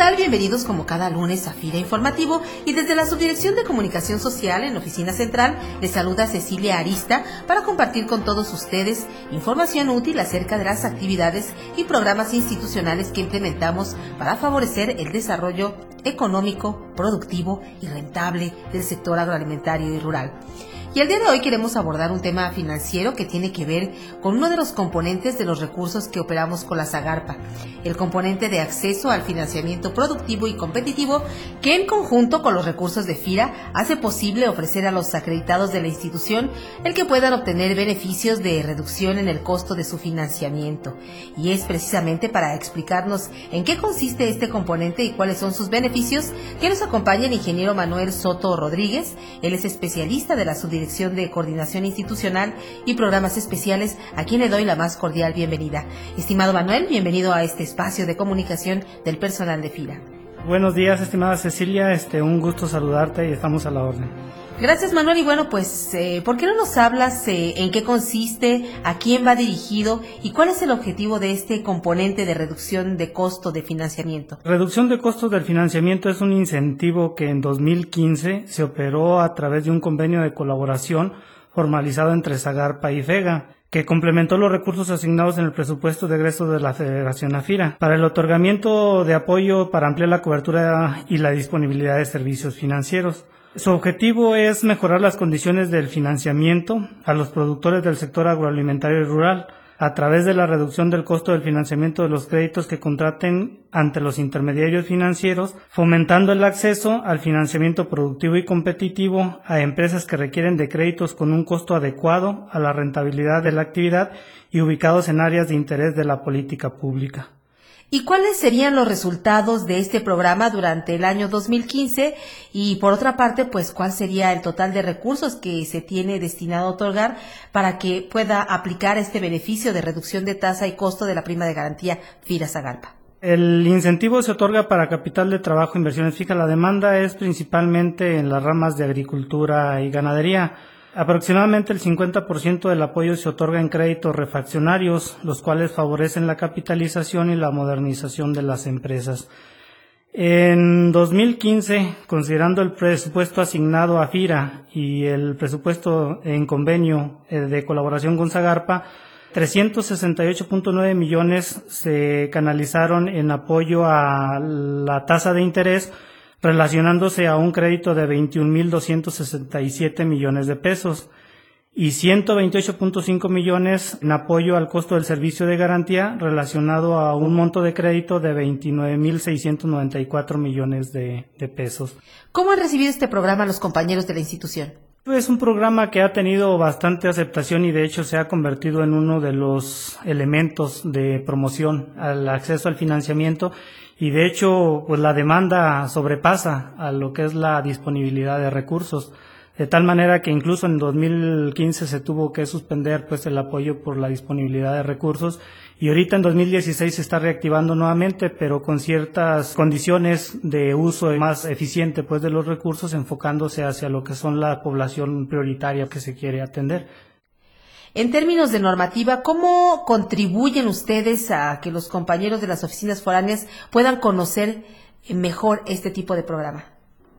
Bienvenidos como cada lunes a FIRA Informativo y desde la Subdirección de Comunicación Social en Oficina Central les saluda Cecilia Arista para compartir con todos ustedes información útil acerca de las actividades y programas institucionales que implementamos para favorecer el desarrollo económico, productivo y rentable del sector agroalimentario y rural. Y el día de hoy queremos abordar un tema financiero que tiene que ver con uno de los componentes de los recursos que operamos con la Zagarpa, el componente de acceso al financiamiento productivo y competitivo que en conjunto con los recursos de FIRA hace posible ofrecer a los acreditados de la institución el que puedan obtener beneficios de reducción en el costo de su financiamiento. Y es precisamente para explicarnos en qué consiste este componente y cuáles son sus beneficios que nos acompaña el ingeniero Manuel Soto Rodríguez. Él es especialista de la subdirección Dirección de Coordinación Institucional y Programas Especiales, a quien le doy la más cordial bienvenida. Estimado Manuel, bienvenido a este espacio de comunicación del personal de FIRA. Buenos días, estimada Cecilia, este, un gusto saludarte y estamos a la orden. Gracias Manuel y bueno pues eh, ¿por qué no nos hablas eh, en qué consiste, a quién va dirigido y cuál es el objetivo de este componente de reducción de costo de financiamiento? Reducción de costos del financiamiento es un incentivo que en 2015 se operó a través de un convenio de colaboración formalizado entre Zagarpa y FEGA que complementó los recursos asignados en el presupuesto de egreso de la Federación AFIRA para el otorgamiento de apoyo para ampliar la cobertura y la disponibilidad de servicios financieros. Su objetivo es mejorar las condiciones del financiamiento a los productores del sector agroalimentario y rural a través de la reducción del costo del financiamiento de los créditos que contraten ante los intermediarios financieros, fomentando el acceso al financiamiento productivo y competitivo a empresas que requieren de créditos con un costo adecuado a la rentabilidad de la actividad y ubicados en áreas de interés de la política pública. ¿Y cuáles serían los resultados de este programa durante el año 2015? Y por otra parte, pues, ¿cuál sería el total de recursos que se tiene destinado a otorgar para que pueda aplicar este beneficio de reducción de tasa y costo de la prima de garantía FIRA Zagalpa? El incentivo se otorga para capital de trabajo e inversiones fijas. La demanda es principalmente en las ramas de agricultura y ganadería. Aproximadamente el 50% del apoyo se otorga en créditos refaccionarios, los cuales favorecen la capitalización y la modernización de las empresas. En 2015, considerando el presupuesto asignado a FIRA y el presupuesto en convenio eh, de colaboración con Zagarpa, 368.9 millones se canalizaron en apoyo a la tasa de interés relacionándose a un crédito de 21.267 millones de pesos y 128.5 millones en apoyo al costo del servicio de garantía relacionado a un monto de crédito de 29.694 millones de, de pesos. ¿Cómo han recibido este programa los compañeros de la institución? Es un programa que ha tenido bastante aceptación y de hecho se ha convertido en uno de los elementos de promoción al acceso al financiamiento y de hecho pues la demanda sobrepasa a lo que es la disponibilidad de recursos de tal manera que incluso en 2015 se tuvo que suspender pues el apoyo por la disponibilidad de recursos y ahorita en 2016 se está reactivando nuevamente pero con ciertas condiciones de uso más eficiente pues de los recursos enfocándose hacia lo que son la población prioritaria que se quiere atender. En términos de normativa, ¿cómo contribuyen ustedes a que los compañeros de las oficinas foráneas puedan conocer mejor este tipo de programa?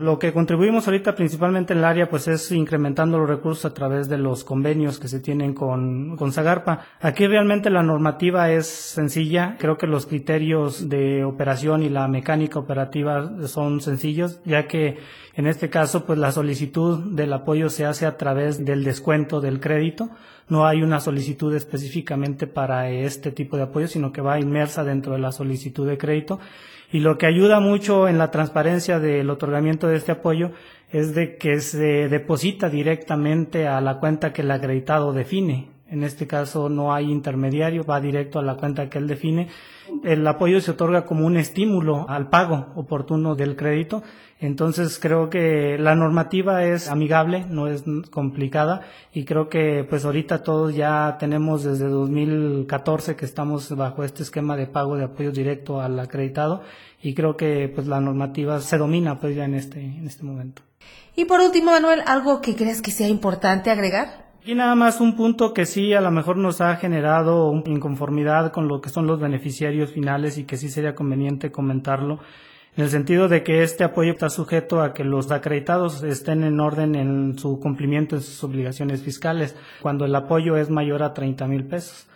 Lo que contribuimos ahorita principalmente en el área pues es incrementando los recursos a través de los convenios que se tienen con, con Zagarpa. Aquí realmente la normativa es sencilla. Creo que los criterios de operación y la mecánica operativa son sencillos, ya que en este caso pues la solicitud del apoyo se hace a través del descuento del crédito. No hay una solicitud específicamente para este tipo de apoyo, sino que va inmersa dentro de la solicitud de crédito y lo que ayuda mucho en la transparencia del otorgamiento de este apoyo es de que se deposita directamente a la cuenta que el acreditado define. En este caso no hay intermediario, va directo a la cuenta que él define. El apoyo se otorga como un estímulo al pago oportuno del crédito. Entonces creo que la normativa es amigable, no es complicada y creo que pues ahorita todos ya tenemos desde 2014 que estamos bajo este esquema de pago de apoyo directo al acreditado y creo que pues la normativa se domina pues ya en este en este momento. Y por último, Manuel, algo que creas que sea importante agregar. Y nada más un punto que sí a lo mejor nos ha generado inconformidad con lo que son los beneficiarios finales y que sí sería conveniente comentarlo en el sentido de que este apoyo está sujeto a que los acreditados estén en orden en su cumplimiento de sus obligaciones fiscales, cuando el apoyo es mayor a 30 mil pesos.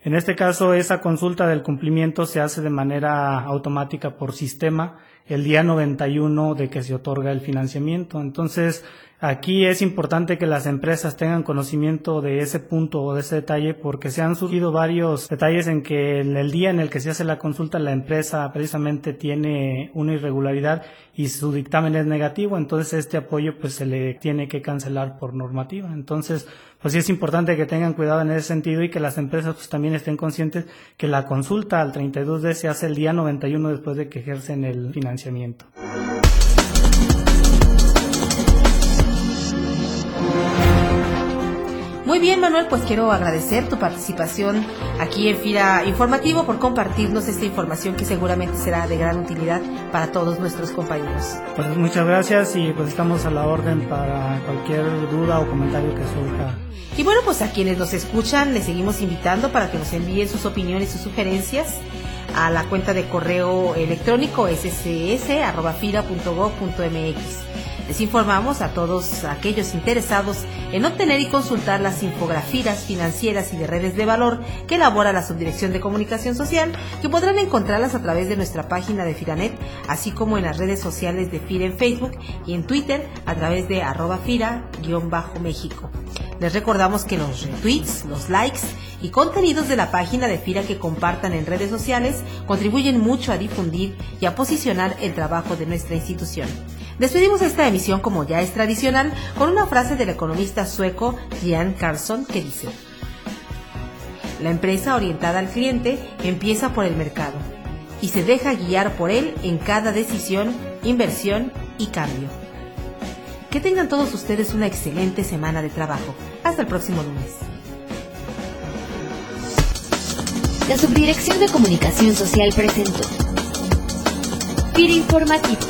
En este caso, esa consulta del cumplimiento se hace de manera automática por sistema el día 91 de que se otorga el financiamiento. Entonces, Aquí es importante que las empresas tengan conocimiento de ese punto o de ese detalle porque se han surgido varios detalles en que el día en el que se hace la consulta la empresa precisamente tiene una irregularidad y su dictamen es negativo, entonces este apoyo pues se le tiene que cancelar por normativa. Entonces, pues sí es importante que tengan cuidado en ese sentido y que las empresas pues también estén conscientes que la consulta al 32D se hace el día 91 después de que ejercen el financiamiento. Muy bien, Manuel, pues quiero agradecer tu participación aquí en FIRA Informativo por compartirnos esta información que seguramente será de gran utilidad para todos nuestros compañeros. Pues muchas gracias y pues estamos a la orden para cualquier duda o comentario que surja. Y bueno, pues a quienes nos escuchan les seguimos invitando para que nos envíen sus opiniones y sugerencias a la cuenta de correo electrónico scs.fira.gov.mx. Les informamos a todos aquellos interesados en obtener y consultar las infografías financieras y de redes de valor que elabora la Subdirección de Comunicación Social, que podrán encontrarlas a través de nuestra página de Firanet, así como en las redes sociales de FIRA en Facebook y en Twitter a través de arroba fira-méxico. Les recordamos que los retweets, los likes y contenidos de la página de FIRA que compartan en redes sociales contribuyen mucho a difundir y a posicionar el trabajo de nuestra institución. Despedimos esta emisión como ya es tradicional con una frase del economista sueco Jan Carlson que dice, La empresa orientada al cliente empieza por el mercado y se deja guiar por él en cada decisión, inversión y cambio. Que tengan todos ustedes una excelente semana de trabajo. Hasta el próximo lunes. La Subdirección de Comunicación Social presentó FIR Informativo